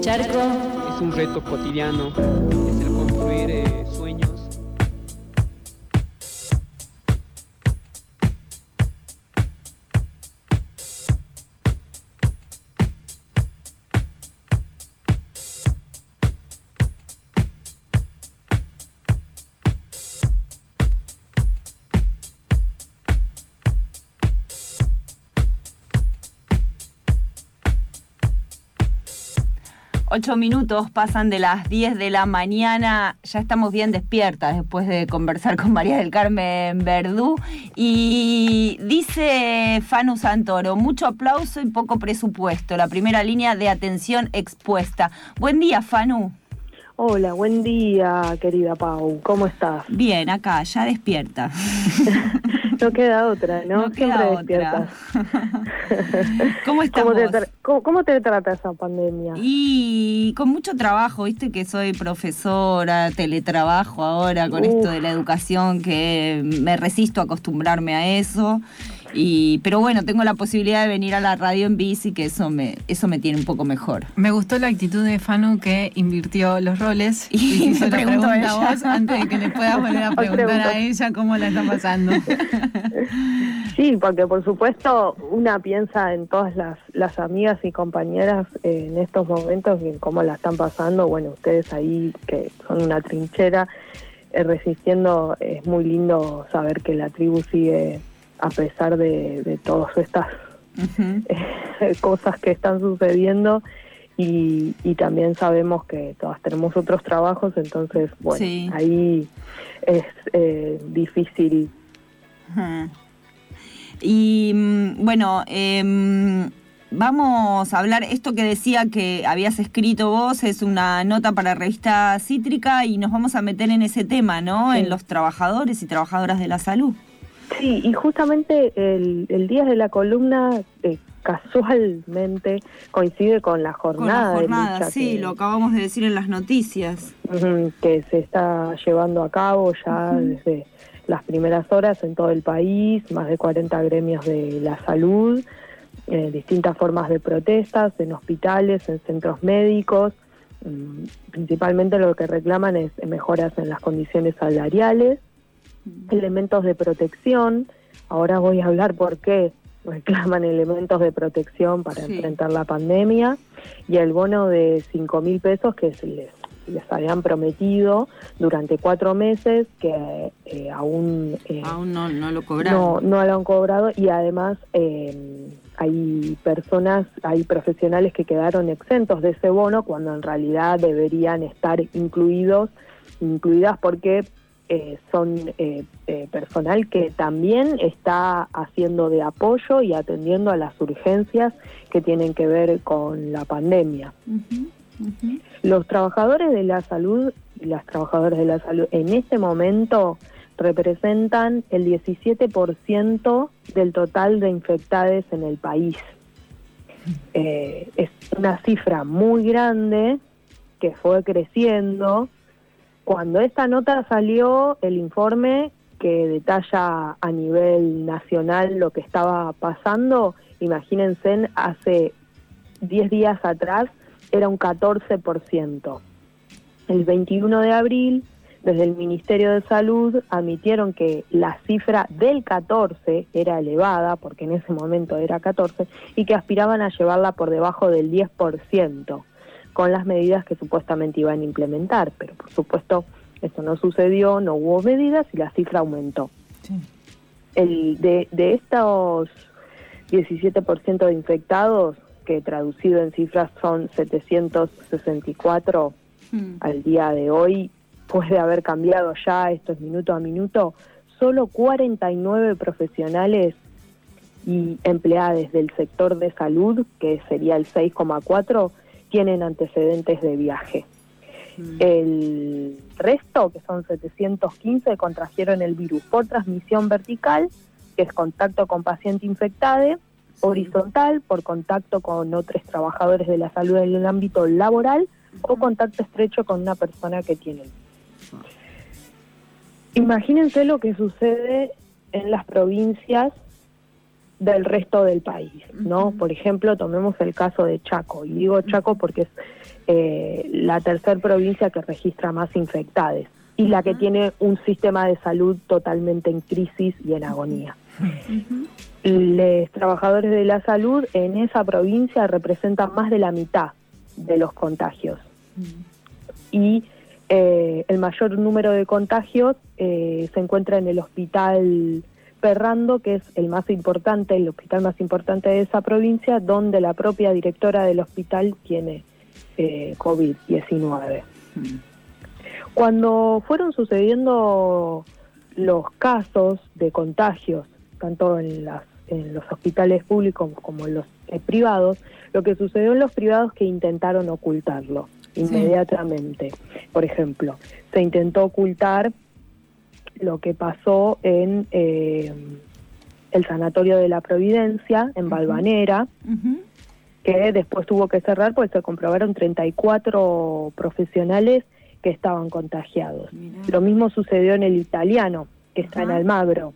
Charco. Es un reto cotidiano, es el construir eh, sueños. Ocho minutos pasan de las 10 de la mañana, ya estamos bien despiertas después de conversar con María del Carmen Verdú. Y dice Fanu Santoro, mucho aplauso y poco presupuesto, la primera línea de atención expuesta. Buen día, Fanu. Hola, buen día, querida Pau. ¿Cómo estás? Bien, acá, ya despierta. no queda otra, ¿no? No queda otra. ¿Cómo estás ¿Cómo te, vos? tra- cómo- cómo te trata esa pandemia? Y con mucho trabajo, viste que soy profesora, teletrabajo ahora con Uf. esto de la educación, que me resisto a acostumbrarme a eso. Y, pero bueno, tengo la posibilidad de venir a la radio en bici, que eso me, eso me tiene un poco mejor. Me gustó la actitud de Fanu que invirtió los roles Y y, hizo me la preguntó pregunta a ella. vos antes de que le puedas volver a preguntar a ella cómo la está pasando. Sí, porque por supuesto una piensa en todas las, las amigas y compañeras eh, en estos momentos y en cómo la están pasando. Bueno, ustedes ahí que son una trinchera eh, resistiendo, es muy lindo saber que la tribu sigue a pesar de, de todas estas eh, cosas que están sucediendo y, y también sabemos que todas tenemos otros trabajos, entonces, bueno, Sí. ahí es eh, difícil. Y mm, bueno, em, vamos a hablar, esto que decía que habías escrito vos es una nota para revista Cítrica y nos vamos a meter en ese tema, ¿no? Sí. En los trabajadores y trabajadoras de la salud. Sí, y justamente el, el día de la columna eh, casualmente coincide con la Con jornada, la jornada, de lucha sí, que, lo acabamos de decir en las noticias. que se está llevando a cabo ya desde las primeras horas en todo el país, más de 40 gremios de la salud, eh, distintas formas de protestas en hospitales, en centros médicos. Mm, Principalmente lo que reclaman es mejoras en las condiciones salariales, elementos de protección. Ahora voy a hablar por qué reclaman elementos de protección para Sí. enfrentar la pandemia y el bono de 5 mil pesos que se les, les habían prometido durante cuatro meses que eh, aún, eh, Aún no, no lo cobraron. no, no lo han cobrado y además eh, hay personas, hay profesionales que quedaron exentos de ese bono cuando en realidad deberían estar incluidos, incluidas porque eh, son eh, eh, personal que también está haciendo de apoyo y atendiendo a las urgencias que tienen que ver con la pandemia. Los trabajadores de la salud y las trabajadoras de la salud en este momento representan el 17% del total de infectados en el país. Eh, es una cifra muy grande que fue creciendo. Cuando esta nota salió, el informe que detalla a nivel nacional lo que estaba pasando, imagínense, hace 10 días atrás era un 14%. El 21 de abril, desde el Ministerio de Salud admitieron que la cifra del 14 era elevada, porque en ese momento era 14, y que aspiraban a llevarla por debajo del 10%, con las medidas que supuestamente iban a implementar. Pero por supuesto eso no sucedió, no hubo medidas y la cifra aumentó. Sí. El, de, de estos 17% de infectados, que traducido en cifras son 764 Mm. al día de hoy, puede haber cambiado ya, esto es minuto a minuto, solo 49 profesionales y empleados del sector de salud, que sería el 6,4, tienen antecedentes de viaje. El resto, que son 715, contrajeron el virus por transmisión vertical, que es contacto con paciente infectado, horizontal, por contacto con otros trabajadores de la salud en el ámbito laboral, o contacto estrecho con una persona que tiene el virus. Imagínense lo que sucede en las provincias del resto del país, ¿no? Por ejemplo, tomemos el caso de Chaco, y digo Chaco porque es eh, la tercera provincia que registra más infectados y la que tiene un sistema de salud totalmente en crisis y en agonía. Los trabajadores de la salud en esa provincia representan más de la mitad de los contagios. Y eh, el mayor número de contagios eh, se encuentra en el hospital Perrando, que es el más importante, el hospital más importante de esa provincia, donde la propia directora del hospital tiene eh, COVID-19. Cuando fueron sucediendo los casos de contagios, tanto en, las, en los hospitales públicos como en los privados, lo que sucedió en los privados es que intentaron ocultarlo inmediatamente. Por ejemplo, se intentó ocultar lo que pasó en eh, el Sanatorio de la Providencia, en Balvanera, que después tuvo que cerrar porque se comprobaron 34 profesionales que estaban contagiados. Lo mismo sucedió en el italiano, que está en Almagro,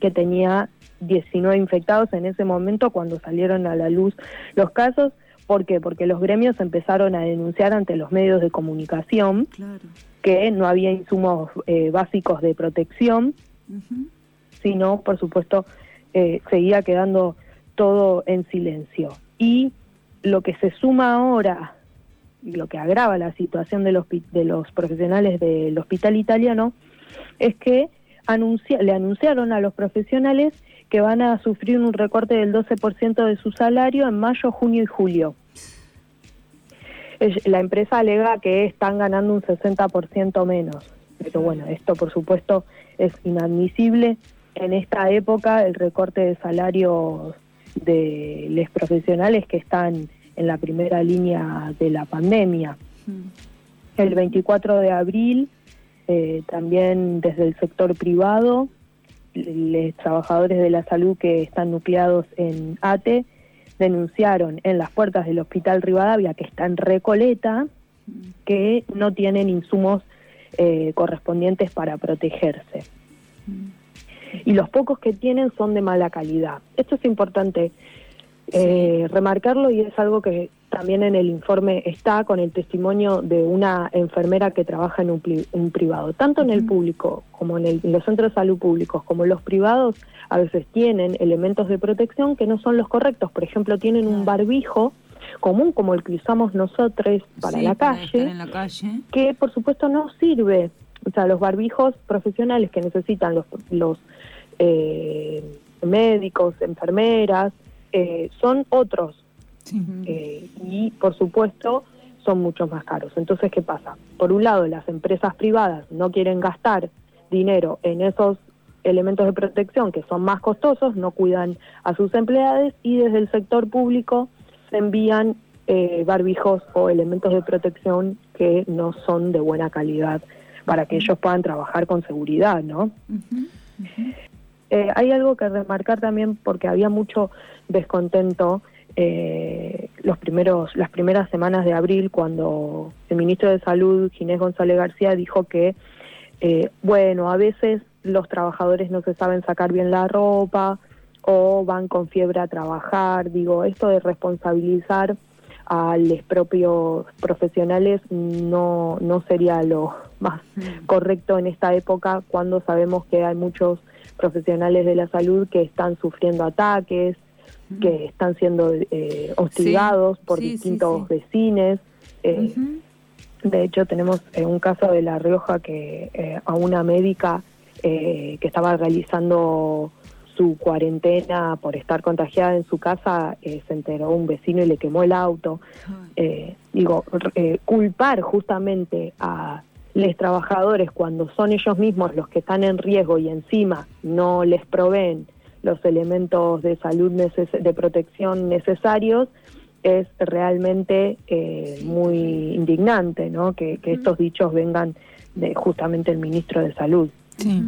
que tenía 19 infectados en ese momento cuando salieron a la luz los casos. ¿Por qué? Porque los gremios empezaron a denunciar ante los medios de comunicación que no había insumos eh, básicos de protección, sino, por supuesto, eh, seguía quedando todo en silencio. Y lo que se suma ahora, lo que agrava la situación de los, de los profesionales del hospital italiano, es que le anunciaron a los profesionales que van a sufrir un recorte del 12% de su salario en mayo, junio y julio. La empresa alega que están ganando un 60% menos, pero bueno, esto por supuesto es inadmisible. En esta época el recorte de salarios de los profesionales que están en la primera línea de la pandemia. Mm. El 24 de abril, eh, también desde el sector privado, los trabajadores de la salud que están nucleados en ATE denunciaron en las puertas del Hospital Rivadavia, que está en Recoleta, que no tienen insumos eh, correspondientes para protegerse. Y los pocos que tienen son de mala calidad. Esto es importante eh, remarcarlo y es algo que también en el informe está con el testimonio de una enfermera que trabaja en un, privado. Tanto en el público como en, los centros de salud públicos como en los privados a veces tienen elementos de protección que no son los correctos. Por ejemplo, tienen un barbijo común como el que usamos nosotros para, la, calle, que por supuesto no sirve. O sea, los barbijos profesionales que necesitan los, los eh, médicos, enfermeras, eh, son otros eh, y por supuesto son mucho más caros. Entonces, ¿qué pasa? Por un lado, las empresas privadas no quieren gastar dinero en esos elementos de protección que son más costosos, no cuidan a sus empleados y desde el sector público se envían eh, barbijos o elementos de protección que no son de buena calidad para que ellos puedan trabajar con seguridad, ¿no? Eh, hay algo que remarcar también porque había mucho descontento eh, los primeros, las primeras semanas de abril, cuando el ministro de Salud, Ginés González García, dijo que, eh, bueno, a veces los trabajadores no se saben sacar bien la ropa o van con fiebre a trabajar. Digo, esto de responsabilizar a los propios profesionales no, no sería lo más correcto en esta época cuando sabemos que hay muchos profesionales de la salud que están sufriendo ataques, que están siendo eh, hostigados por distintos vecinos. Eh, de hecho, tenemos eh, un caso de La Rioja que a una médica que estaba realizando su cuarentena por estar contagiada en su casa, se enteró un vecino y le quemó el auto. digo, culpar justamente a los trabajadores cuando son ellos mismos los que están en riesgo y encima no les proveen los elementos de salud de protección necesarios es realmente eh, muy indignante ¿no? que, estos dichos vengan de justamente el ministro de salud. Sí.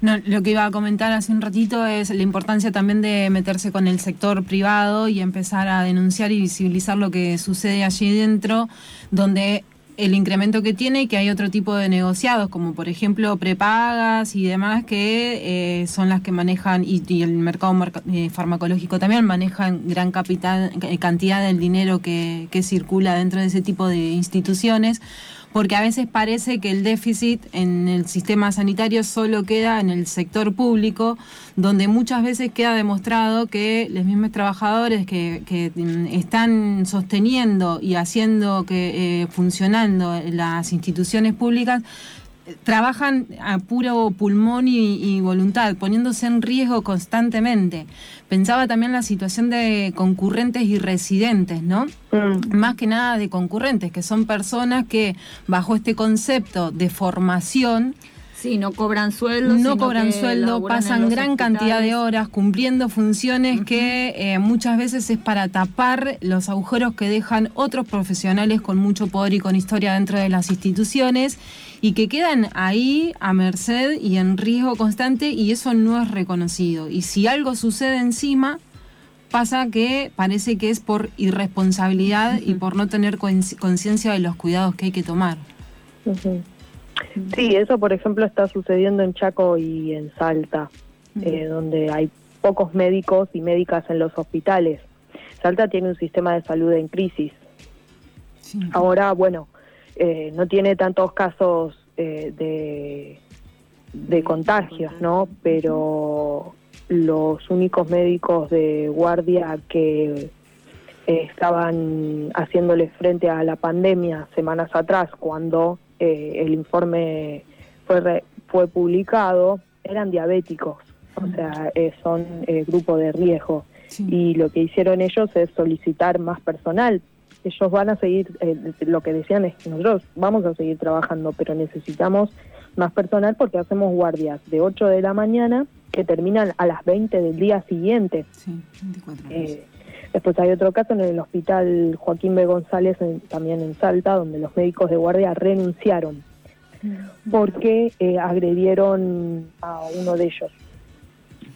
No, lo que iba a comentar hace un ratito es la importancia también de meterse con el sector privado y empezar a denunciar y visibilizar lo que sucede allí dentro, donde el incremento que tiene y que hay otro tipo de negociados, como por ejemplo prepagas y demás, que eh, son las que manejan, y, el mercado eh, farmacológico también manejan gran capital, eh, cantidad del dinero que, que circula dentro de ese tipo de instituciones porque a veces parece que el déficit en el sistema sanitario solo queda en el sector público, donde muchas veces queda demostrado que los mismos trabajadores que, están sosteniendo y haciendo que eh, funcionando las instituciones públicas trabajan a puro pulmón y, voluntad, poniéndose en riesgo constantemente. Pensaba también la situación de concurrentes y residentes, ¿no? Mm. Más que nada de concurrentes, que son personas que bajo este concepto de formación Sí, no cobran sueldo. No cobran sueldo, pasan gran cantidad de horas cumpliendo funciones que eh, muchas veces es para tapar los agujeros que dejan otros profesionales con mucho poder y con historia dentro de las instituciones y que quedan ahí a merced y en riesgo constante y eso no es reconocido. Y si algo sucede encima, pasa que parece que es por irresponsabilidad y por no tener conciencia de los cuidados que hay que tomar. Sí, eso por ejemplo está sucediendo en Chaco y en Salta, eh, donde hay pocos médicos y médicas en los hospitales. Salta tiene un sistema de salud en crisis. Ahora, bueno, eh, no tiene tantos casos eh, de, de contagios, ¿no? Pero los únicos médicos de guardia que estaban haciéndole frente a la pandemia semanas atrás, cuando eh, el informe fue, fue publicado, eran diabéticos, o sea, eh, son eh, grupo de riesgo. Y lo que hicieron ellos es solicitar más personal. Ellos van a seguir, lo que decían es que nosotros vamos a seguir trabajando, pero necesitamos más personal porque hacemos guardias de 8 de la mañana que terminan a las 20 del día siguiente. Sí, 24 Después hay otro caso en el hospital Joaquín B. González, también en Salta, donde los médicos de guardia renunciaron porque eh, agredieron a uno de ellos.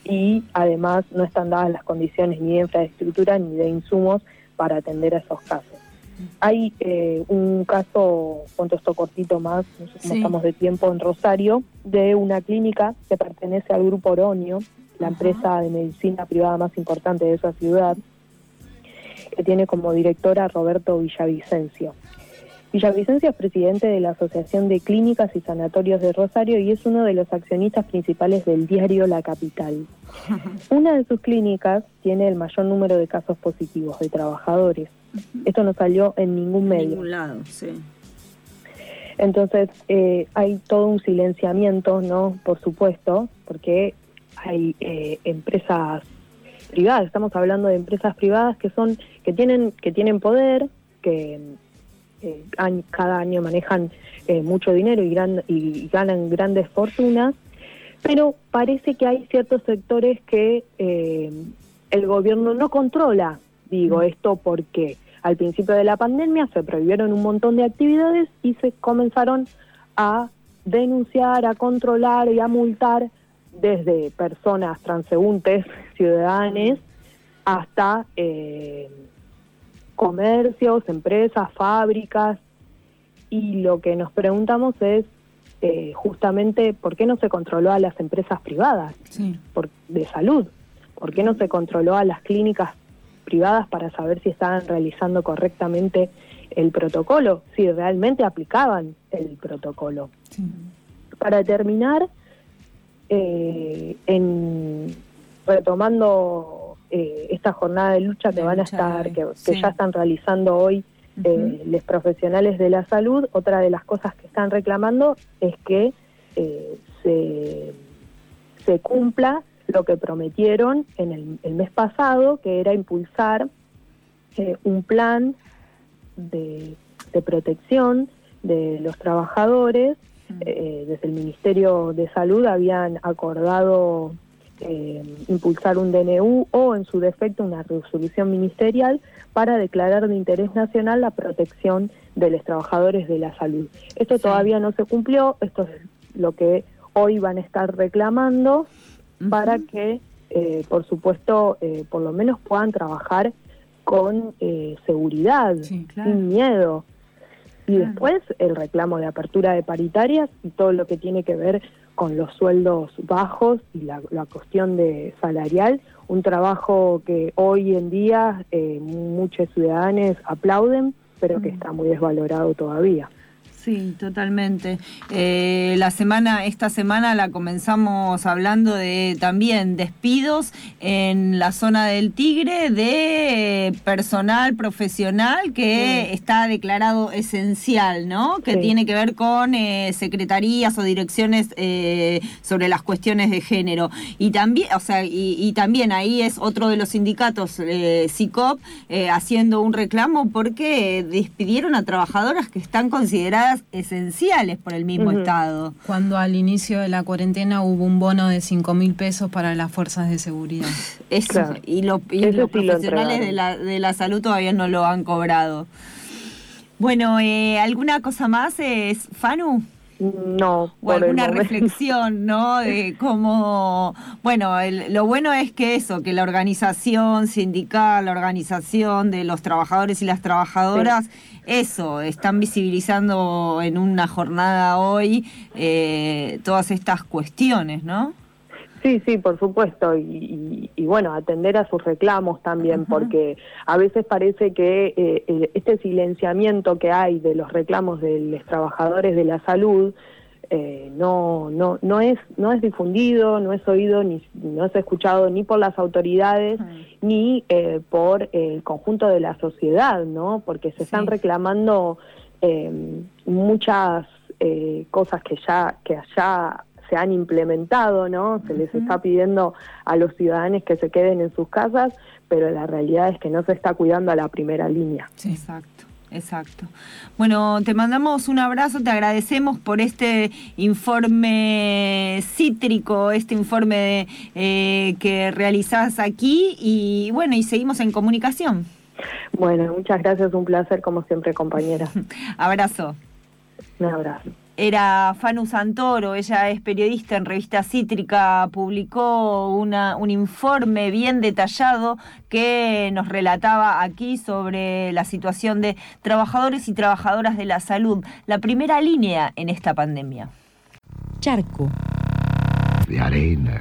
Y además no están dadas las condiciones ni de infraestructura ni de insumos para atender a esos casos. Hay eh, un caso, cuento esto cortito más, no sé cómo estamos de tiempo, en Rosario, de una clínica que pertenece al Grupo Oronio, la empresa de medicina privada más importante de esa ciudad, que tiene como directora Roberto Villavicencio. Villavicencio es presidente de la Asociación de Clínicas y Sanatorios de Rosario y es uno de los accionistas principales del diario La Capital. Una de sus clínicas tiene el mayor número de casos positivos de trabajadores. Esto no salió en ningún medio. En ningún lado, sí. Entonces eh, hay todo un silenciamiento, ¿no? Por supuesto, porque hay eh, empresas privadas, estamos hablando de empresas privadas que son que tienen que tienen poder, que eh, cada año manejan eh, mucho dinero y, y ganan grandes fortunas, pero parece que hay ciertos sectores que eh, el gobierno no controla. Digo mm. esto porque al principio de la pandemia se prohibieron un montón de actividades y se comenzaron a denunciar, a controlar y a multar desde personas transeúntes, ciudadanos, hasta eh, comercios, empresas, fábricas. Y lo que nos preguntamos es eh, justamente por qué no se controló a las empresas privadas de salud, por qué no se controló a las clínicas privadas para saber si estaban realizando correctamente el protocolo, si realmente aplicaban el protocolo. Para terminar, eh, en retomando eh, esta jornada de lucha que van a estar, que, ya están realizando hoy eh, los profesionales de la salud, otra de las cosas que están reclamando es que se, se cumpla lo que prometieron en el, mes pasado, que era impulsar un plan de, de protección de los trabajadores eh, desde el Ministerio de Salud habían acordado eh, impulsar un DNU o en su defecto una resolución ministerial para declarar de interés nacional la protección de los trabajadores de la salud. Esto todavía no se cumplió, esto es lo que hoy van a estar reclamando para que, eh, por supuesto, por lo menos puedan trabajar con seguridad, sin miedo. Y después el reclamo de apertura de paritarias y todo lo que tiene que ver con los sueldos bajos y la, la cuestión de salarial, un trabajo que hoy en día eh, muchos ciudadanos aplauden, pero que está muy desvalorado todavía. Sí, totalmente. Eh, la semana, esta semana la comenzamos hablando de también despidos en la zona del Tigre de personal profesional que está declarado esencial, ¿no? Que tiene que ver con eh, secretarías o direcciones eh, sobre las cuestiones de género. Y también, o sea, y, y también ahí es otro de los sindicatos, CICOP, haciendo un reclamo porque despidieron a trabajadoras que están consideradas esenciales por el mismo Estado. Cuando al inicio de la cuarentena hubo un bono de 5 mil pesos para las fuerzas de seguridad. Eso, y, los profesionales de la, de la salud todavía no lo han cobrado. Bueno, eh, ¿alguna cosa más, es Fanu? No. O alguna reflexión, ¿no? De cómo, bueno, lo bueno es que eso, que la organización sindical, la organización de los trabajadores y las trabajadoras, eso, están visibilizando en una jornada hoy eh, todas estas cuestiones, ¿no? Sí, sí, por supuesto, y, bueno, atender a sus reclamos también, porque a veces parece que eh, este silenciamiento que hay de los reclamos de los trabajadores de la salud eh, no, no, no, es, no es difundido, no es oído, ni no es escuchado ni por las autoridades, ni eh, por el conjunto de la sociedad, ¿no? Porque se están reclamando muchas cosas que ya, que allá se han implementado, ¿no? Se les está pidiendo a los ciudadanos que se queden en sus casas, pero la realidad es que no se está cuidando a la primera línea. exacto. Exacto. Bueno, te mandamos un abrazo, te agradecemos por este informe cítrico, este informe eh, que realizás aquí y bueno, y seguimos en comunicación. Bueno, muchas gracias, un placer como siempre, compañera. abrazo. Un abrazo era Fanu Santoro, ella es periodista en Revista Cítrica, publicó una, un informe bien detallado que nos relataba aquí sobre la situación de trabajadores y trabajadoras de la salud, la primera línea en esta pandemia. Charco. De arena.